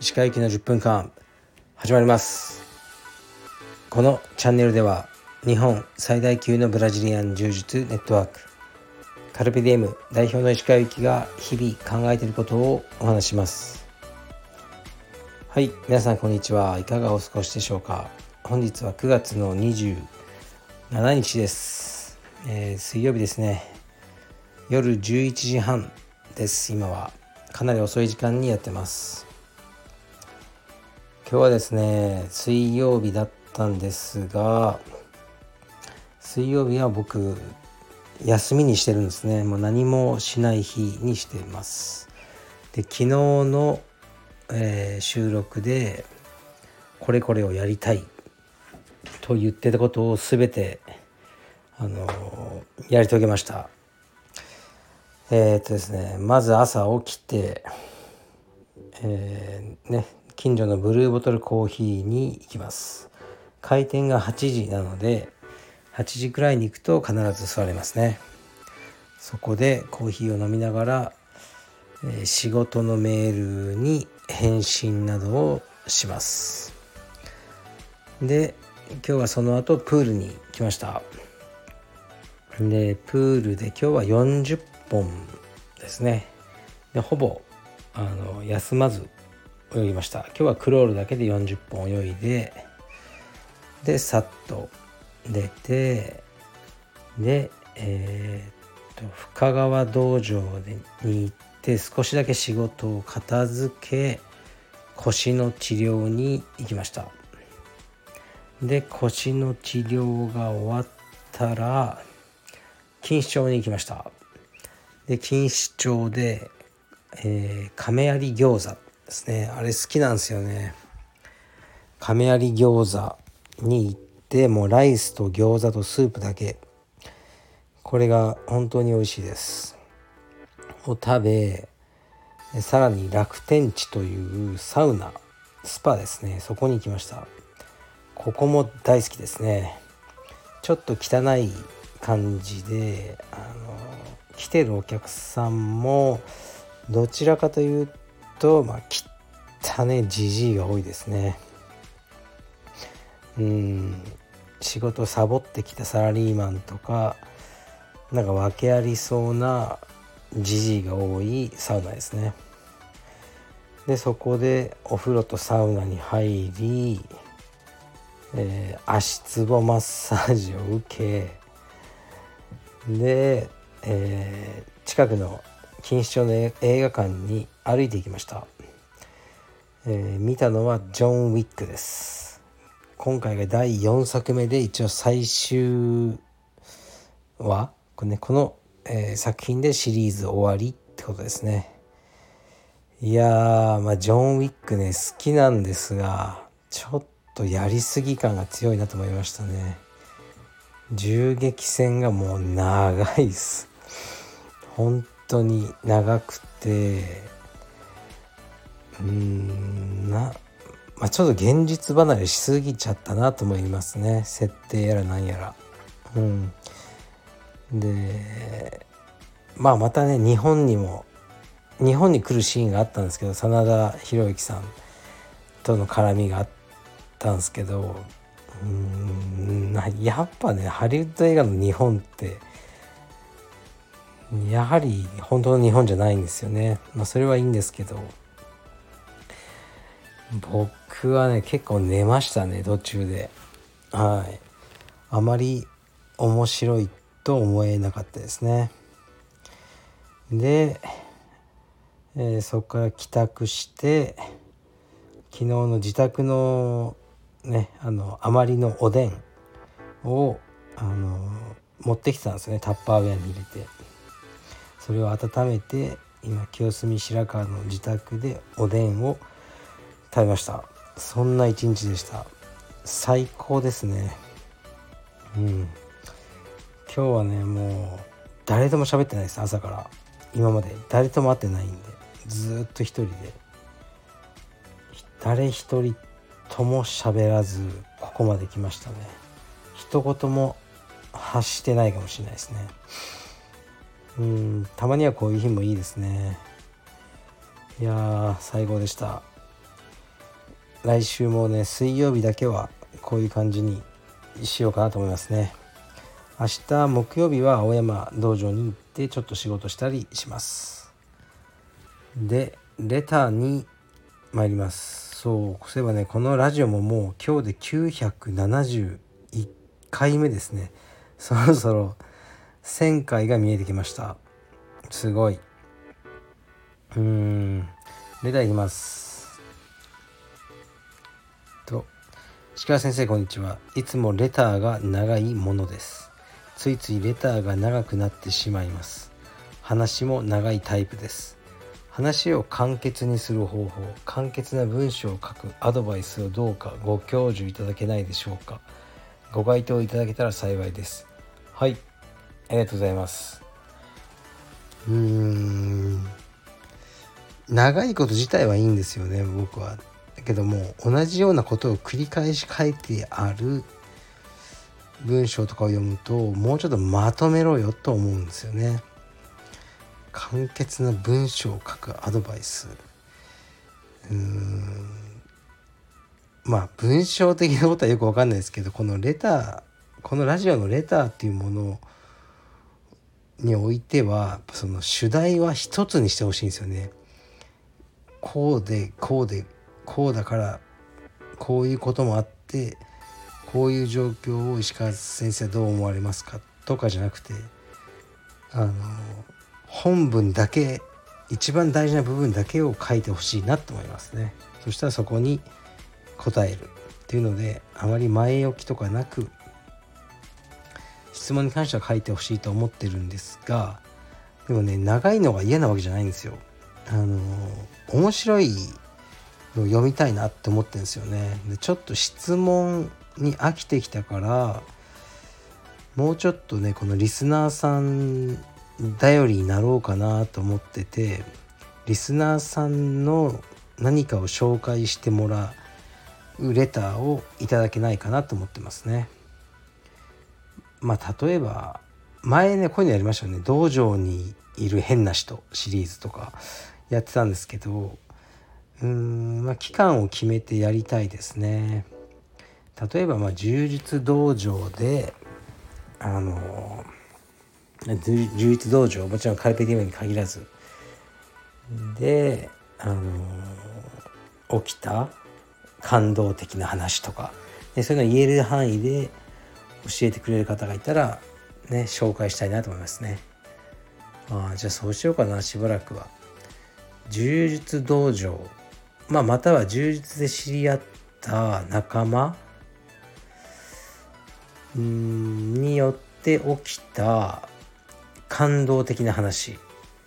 石川行きの10分間始まります。このチャンネルでは日本最大級のブラジリアン柔術ネットワークカルピディエム代表の石川行きが日々考えていることをお話します。はい皆さんこんにちは。いかがお過ごしでしょうか。本日は9月の27日です、えー、水曜日ですね。夜11時半です。今は。かなり遅い時間にやってます。今日はですね水曜日だったんですが水曜日は僕休みにしてるんですね。もう何もしない日にしてます。で昨日の、えー、収録でこれこれをやりたいと言ってたことを全てあのやり遂げました。えー、っとですねまず朝起きてえー、ね近所のブルーボトルコーヒーに行きます。開店が8時なので8時くらいに行くと必ず座れますね。そこでコーヒーを飲みながら、えー、仕事のメールに返信などをします。で今日はその後プールに来ました。でプールで今日は40本ですね。でほぼあの休まず泳ぎました。今日はクロールだけで40本泳いででさっと出てでえー、っと深川道場に行って少しだけ仕事を片付け腰の治療に行きました。で腰の治療が終わったら錦糸町に行きました。で錦糸町で、えー、亀有餃子ですね。あれ好きなんですよね。亀有餃子に行ってもうライスと餃子とスープだけ。これが本当に美味しいです。を食べさらに楽天地というサウナスパですね。そこに行きました。ここも大好きですね。ちょっと汚い感じであの来てるお客さんもどちらかというとまあ汚ねじじいが多いですね。うん。仕事サボってきたサラリーマンとかなんか訳ありそうなじじいが多いサウナですね。でそこでお風呂とサウナに入りえー、足つぼマッサージを受けで、えー、近くの錦糸町の映画館に歩いていきました、えー、見たのはジョン・ウィックです。今回が第4作目で一応最終話こ、ね、この、えー、作品でシリーズ終わりってことですね。いやまあジョン・ウィックね好きなんですがちょっとやりすぎ感が強いなと思いましたね。銃撃戦がもう長いっす。本当に長くてうんなまあ、ちょっと現実離れしすぎちゃったなと思いますね。設定やらなんやら。うん。でまあまたね日本にも日本に来るシーンがあったんですけど真田広之さんとの絡みがあったんですけどうんやっぱねハリウッド映画の日本ってやはり本当の日本じゃないんですよね。まあ、それはいいんですけど僕はね結構寝ましたね途中で。はい。あまり面白いと思えなかったですね。で、えー、そこから帰宅して昨日の自宅のねあの余りのおでんをあの持ってきたんですね。タッパーウェアに入れて。それを温めて今清澄白河の自宅でおでんを食べました。そんな一日でした。最高ですね。うん。今日はねもう誰とも喋ってないです。朝から。今まで。誰とも会ってないんで。ずっと一人で。誰一人とも喋らずここまで来ましたね。一言も発してないかもしれないですね。うんたまにはこういう日もいいですね。いや最高でした。来週もね水曜日だけはこういう感じにしようかなと思いますね。明日木曜日は青山道場に行ってちょっと仕事したりします。でレターに参ります。そうそういえばねこのラジオももう今日で971回目ですね。そろそろ1000回が見えてきました。すごい。うん。レターいきます。と鹿先生こんにちは。いつもレターが長いものです。ついついレターが長くなってしまいます。話も長いタイプです。話を簡潔にする方法簡潔な文章を書くアドバイスをどうかご教授いただけないでしょうか。ご回答いただけたら幸いです。はい。ありがとうございます。うーん。長いこと自体はいいんですよね僕は。だけども同じようなことを繰り返し書いてある文章とかを読むともうちょっとまとめろよと思うんですよね。簡潔な文章を書くアドバイス。うーん。まあ文章的なことはよく分かんないですけどこのレターこのラジオのレターっていうものにおいてはその主題は一つにしてほしいんですよね。こうでこうでこうだからこういうこともあってこういう状況を石川先生はどう思われますかとかじゃなくてあの本文だけ一番大事な部分だけを書いてほしいなと思いますね。そしたらそこに答えるっていうのであまり前置きとかなく質問に関しては書いてほしいと思ってるんですがでもね長いのが嫌なわけじゃないんですよ。あの面白いのを読みたいなって思ってるんですよね。でちょっと質問に飽きてきたからもうちょっとねこのリスナーさん頼りになろうかなと思っててリスナーさんの何かを紹介してもらうレターをいただけないかなと思ってますね。まあ例えば前ねこういうのやりましたよね。道場にいる変な人シリーズとかやってたんですけどうんまあ期間を決めてやりたいですね。例えばまあ柔術道場であの柔術道場もちろんカルペディウムに限らず。であの起きた感動的な話とか。でそういうのを言える範囲で教えてくれる方がいたらね紹介したいなと思いますね。ああじゃあそうしようかなしばらくは。柔術道場。まあまたは柔術で知り合った仲間。によって起きた感動的な話。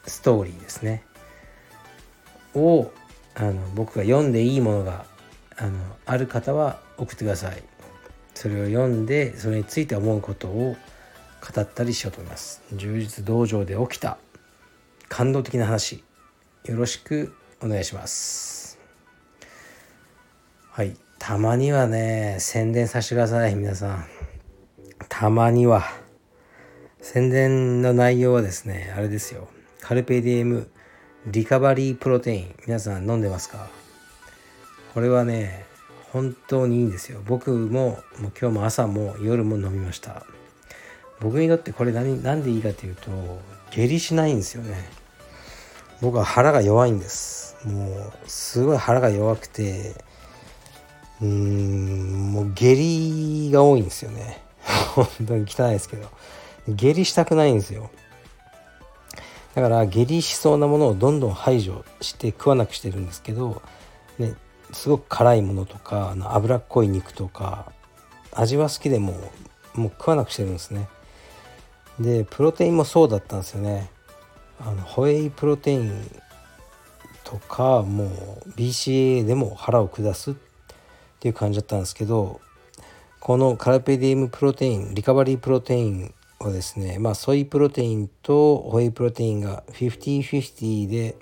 ストーリーですね。をあの僕が読んでいいものがあのある方は送ってください。それを読んでそれについて思うことを語ったりしようと思います。充実道場で起きた。感動的な話。よろしくお願いします。はい。たまにはね宣伝させてください皆さん。たまには。宣伝の内容はですねあれですよ。カルペディエムリカバリープロテイン。皆さん飲んでますか？これはね本当にいいんですよ。僕ももう今日も朝も夜も飲みました。僕にとってこれ何何でいいかというと下痢しないんですよね。僕は腹が弱いんです。もうすごい腹が弱くてうーんもう下痢が多いんですよね。本当に汚いですけど。下痢したくないんですよ。だから下痢しそうなものをどんどん排除して食わなくしてるんですけど、ね、すごく辛いものとかあの脂っこい肉とか味は好きでももう食わなくしてるんですね。でプロテインもそうだったんですよね。あのホエイプロテインとかもう BCA でも腹を下すっていう感じだったんですけどこのカルペディウムプロテインリカバリープロテインはですねまあソイプロテインとホエイプロテインが50-50で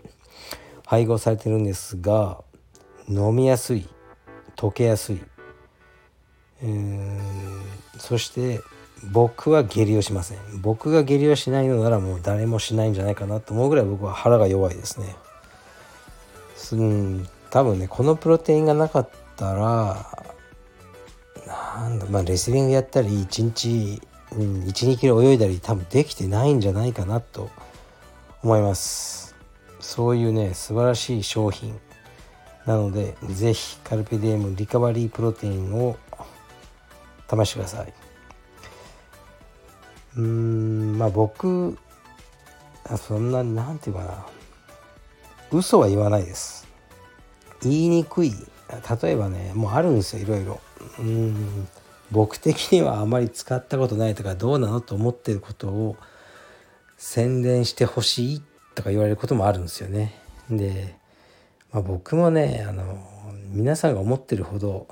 配合されてるんですが飲みやすい溶けやすい。そして僕は下痢をしません。僕が下痢をしないのならもう誰もしないんじゃないかなと思うぐらい僕は腹が弱いですね。うん多分ねこのプロテインがなかったらなんだまあレスリングやったり1日、うん、12キロ泳いだり多分できてないんじゃないかなと思います。そういうね素晴らしい商品。なので是非カルペディエムリカバリープロテインを試してください。うーんまあ僕そんな何て言うかな。嘘は言わないです。言いにくい。例えばねもうあるんですよいろいろ。うん僕的にはあまり使ったことないとかどうなのと思ってることを宣伝してほしいとか言われることもあるんですよね。でまあ、僕もねあの皆さんが思ってるほど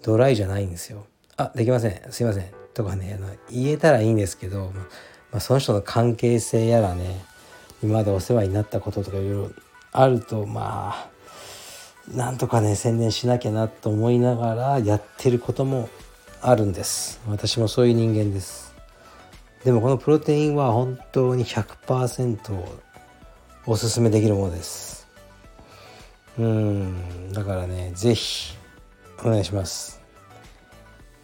ドライじゃないんですよ。あできません。すいません。とかねあの言えたらいいんですけど、まあ、その人の関係性やらね今までお世話になったこととかいろいろあるとまあなんとかね宣伝しなきゃなと思いながらやってることもあるんです。私もそういう人間です。でもこのプロテインは本当に100%おすすめできるものです。うんだからね是非お願いします。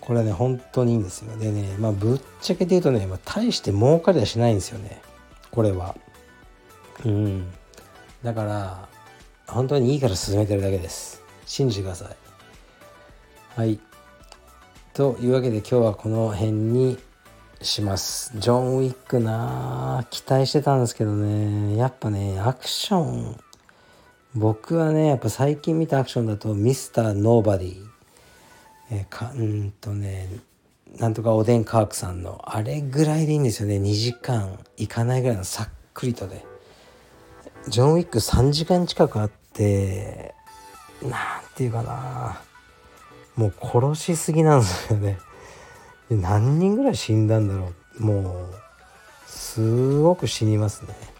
これはね本当にいいんですよ。でねまあぶっちゃけて言うとね、まあ、大して儲かりはしないんですよね。これは。うん。だから本当にいいから進めてるだけです。信じてください。はい。というわけで今日はこの辺にします。ジョン・ウィックな期待してたんですけどね。やっぱねアクション僕はねやっぱ最近見たアクションだと「ミスター・ノーバディ」えかうんとねなんとかおでんカークさんのあれぐらいでいいんですよね。2時間いかないぐらいのさっくりとで。ジョン・ウィック3時間近くあってなんていうかな。もう殺しすぎなんですよね。何人ぐらい死んだんだろう。もうすごく死にますね。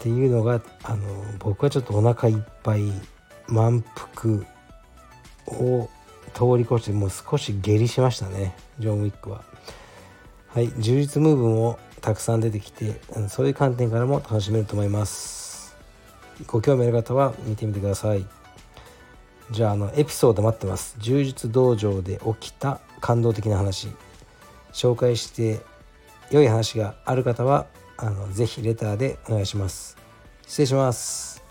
っていうのがあの僕はちょっとお腹いっぱい満腹を通り越してもう少し下痢しましたねジョン・ウィックは。はい充実ムーブもたくさん出てきてそういう観点からも楽しめると思います。ご興味ある方は見てみてください。じゃああのエピソード待ってます。充実道場で起きた感動的な話紹介して良い話がある方はあのぜひレターでお願いします。失礼します。